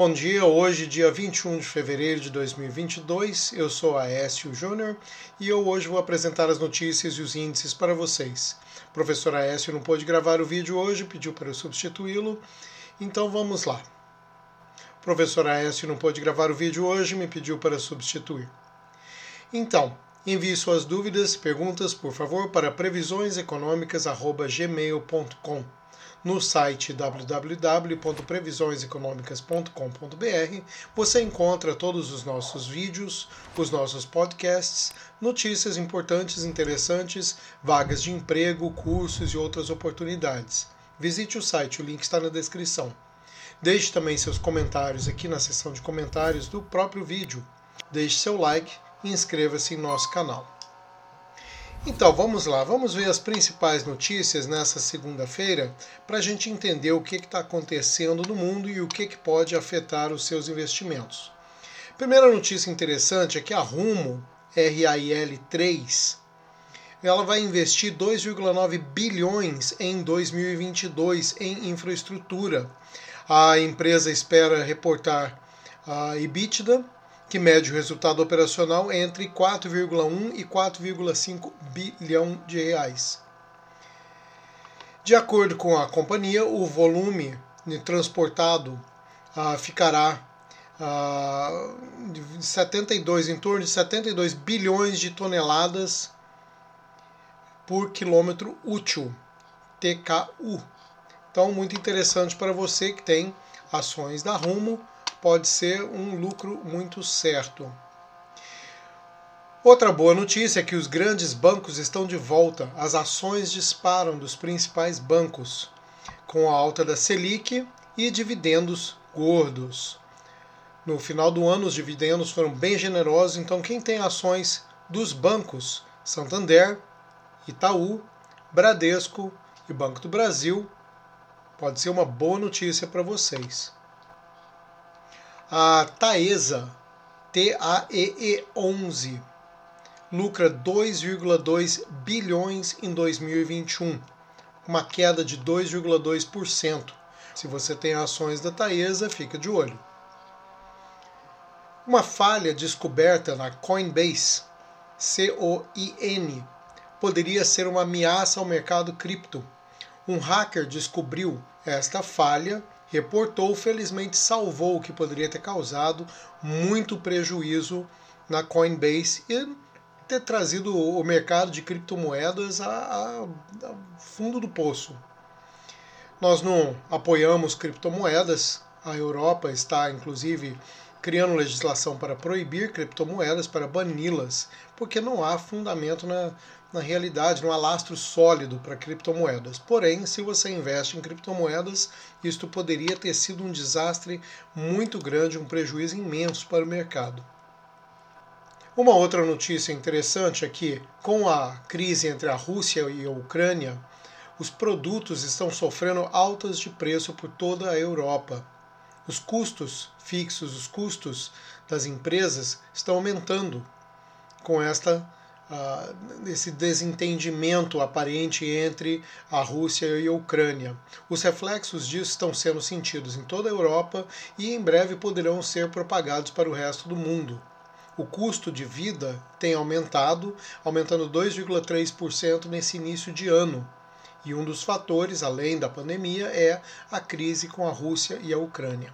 Bom dia, hoje, dia 21 de fevereiro de 2022. Eu sou Aécio Júnior e eu hoje vou apresentar as notícias e os índices para vocês. O professor Aécio não pôde gravar o vídeo hoje, pediu para eu substituí-lo, então vamos lá. O professor Aécio não pôde gravar o vídeo hoje, me pediu para substituir. Então, envie suas dúvidas, perguntas, por favor, para previsioneseconômicas.gmail.com no site www.previsioneseconomicas.com.br você encontra todos os nossos vídeos, os nossos podcasts, notícias importantes, interessantes, vagas de emprego, cursos e outras oportunidades. Visite o site, o link está na descrição. Deixe também seus comentários aqui na seção de comentários do próprio vídeo. Deixe seu like e inscreva-se em nosso canal. Então vamos lá, vamos ver as principais notícias nessa segunda-feira para a gente entender o que está acontecendo no mundo e o que, que pode afetar os seus investimentos. Primeira notícia interessante é que a Rumo RAIL 3 ela vai investir 2,9 bilhões em 2022 em infraestrutura. A empresa espera reportar a EBITDA que mede o resultado operacional entre 4,1 e 4,5 bilhão de reais. De acordo com a companhia, o volume transportado ah, ficará ah, 72 em torno de 72 bilhões de toneladas por quilômetro útil, TKU. Então, muito interessante para você que tem ações da Rumo pode ser um lucro muito certo. Outra boa notícia é que os grandes bancos estão de volta. As ações disparam dos principais bancos, com a alta da Selic e dividendos gordos. No final do ano, os dividendos foram bem generosos, então quem tem ações dos bancos Santander, Itaú, Bradesco e Banco do Brasil, pode ser uma boa notícia para vocês. A Taesa, TAEE11, lucra 2,2 bilhões em 2021, uma queda de 2,2%. Se você tem ações da Taesa, fica de olho. Uma falha descoberta na Coinbase, C-O-I-N, poderia ser uma ameaça ao mercado cripto. Um hacker descobriu esta falha reportou, felizmente salvou o que poderia ter causado muito prejuízo na Coinbase e ter trazido o mercado de criptomoedas a, a, a fundo do poço. Nós não apoiamos criptomoedas, a Europa está inclusive criando legislação para proibir criptomoedas, para bani-las, porque não há fundamento na, na realidade, não há lastro sólido para criptomoedas. Porém, se você investe em criptomoedas, isto poderia ter sido um desastre muito grande, um prejuízo imenso para o mercado. Uma outra notícia interessante é que, com a crise entre a Rússia e a Ucrânia, os produtos estão sofrendo altas de preço por toda a Europa. Os custos fixos, os custos das empresas estão aumentando com esta uh, esse desentendimento aparente entre a Rússia e a Ucrânia. Os reflexos disso estão sendo sentidos em toda a Europa e em breve poderão ser propagados para o resto do mundo. O custo de vida tem aumentado, aumentando 2,3% nesse início de ano. E um dos fatores, além da pandemia, é a crise com a Rússia e a Ucrânia.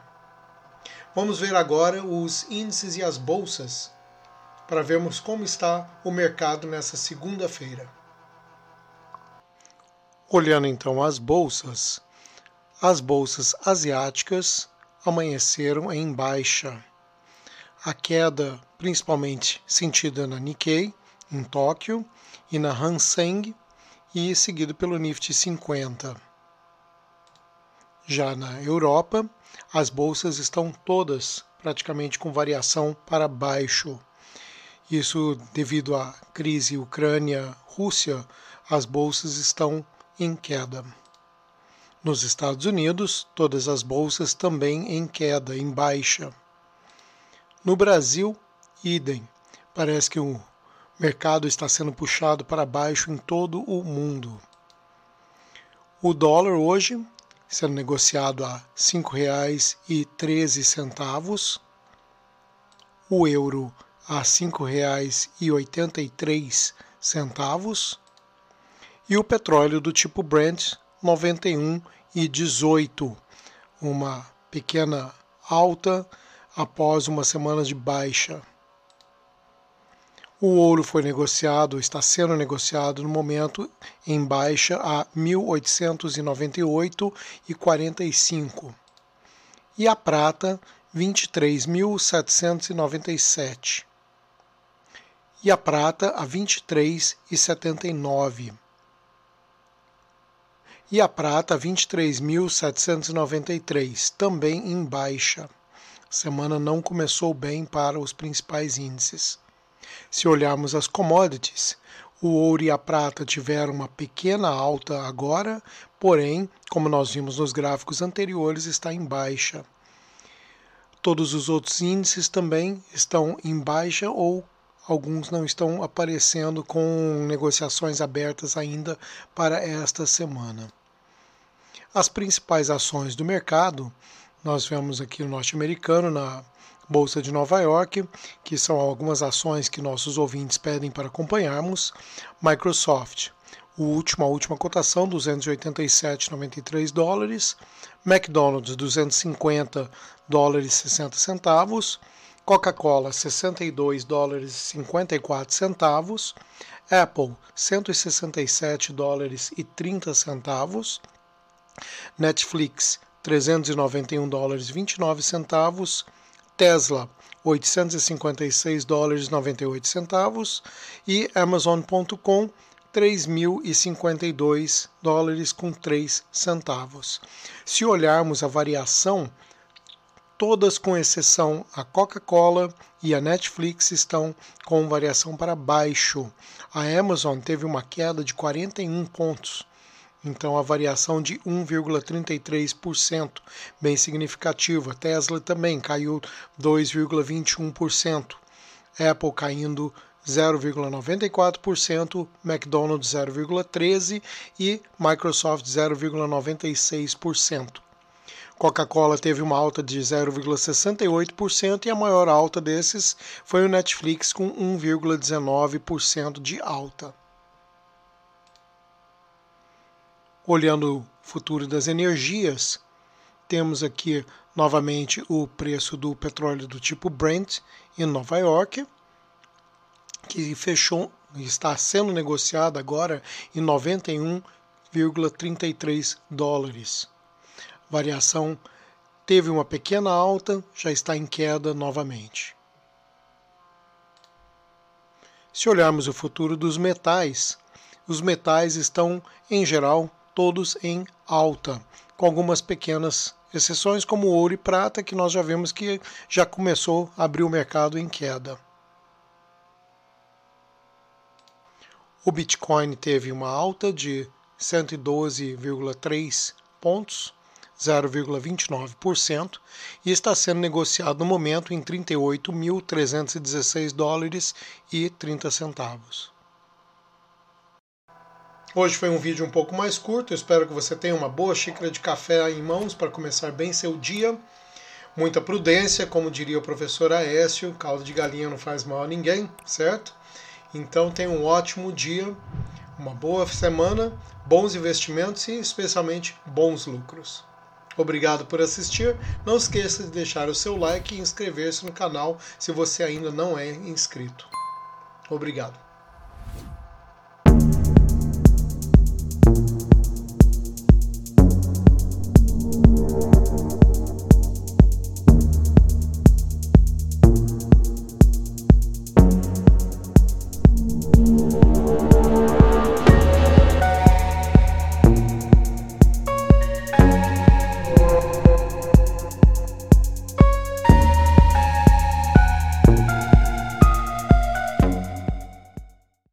Vamos ver agora os índices e as bolsas para vermos como está o mercado nessa segunda-feira. Olhando então as bolsas, as bolsas asiáticas amanheceram em baixa. A queda, principalmente sentida na Nikkei, em Tóquio, e na Hang Seng, e seguido pelo Nifty 50. Já na Europa, as bolsas estão todas praticamente com variação para baixo. Isso devido à crise Ucrânia-Rússia, as bolsas estão em queda. Nos Estados Unidos, todas as bolsas também em queda, em baixa. No Brasil, idem. Parece que o mercado está sendo puxado para baixo em todo o mundo. O dólar hoje sendo negociado a R$ 5,13. O euro a R$ 5,83 e o petróleo do tipo Brent 91,18, uma pequena alta após uma semana de baixa. O ouro foi negociado, está sendo negociado no momento em baixa a 1898,45 e a prata 23.797 e a prata a 23,79 e a prata a 23.793 também em baixa. Semana não começou bem para os principais índices. Se olharmos as commodities, o ouro e a prata tiveram uma pequena alta agora, porém, como nós vimos nos gráficos anteriores, está em baixa. Todos os outros índices também estão em baixa ou alguns não estão aparecendo com negociações abertas ainda para esta semana. As principais ações do mercado, nós vemos aqui o norte-americano na Bolsa de Nova York, que são algumas ações que nossos ouvintes pedem para acompanharmos. Microsoft, o último, a última cotação, 287,93 dólares. McDonald's, 250 dólares e 60 centavos. Coca-Cola, 62 dólares e 54 centavos. Apple, 167 dólares e 30 centavos. Netflix, 391 dólares e 29 centavos. Tesla 856 dólares 98 centavos e Amazon.com 3.052 dólares com 3 centavos. Se olharmos a variação, todas com exceção a Coca-Cola e a Netflix estão com variação para baixo. A Amazon teve uma queda de 41 pontos então a variação de 1,33%, bem significativa. Tesla também caiu 2,21%. Apple caindo 0,94%, McDonald's 0,13% e Microsoft 0,96%. Coca-Cola teve uma alta de 0,68% e a maior alta desses foi o Netflix com 1,19% de alta. Olhando o futuro das energias, temos aqui novamente o preço do petróleo do tipo Brent em Nova York, que fechou, está sendo negociado agora em 91,33 dólares. Variação teve uma pequena alta, já está em queda novamente. Se olharmos o futuro dos metais, os metais estão, em geral, todos em alta, com algumas pequenas exceções como ouro e prata, que nós já vemos que já começou a abrir o mercado em queda. O Bitcoin teve uma alta de 112,3 pontos, 0,29%, e está sendo negociado no momento em 38.316 dólares e 30 centavos. Hoje foi um vídeo um pouco mais curto, espero que você tenha uma boa xícara de café em mãos para começar bem seu dia. Muita prudência, como diria o professor Aécio, caldo de galinha não faz mal a ninguém, certo? Então tenha um ótimo dia, uma boa semana, bons investimentos e especialmente bons lucros. Obrigado por assistir. Não esqueça de deixar o seu like e inscrever-se no canal se você ainda não é inscrito. Obrigado.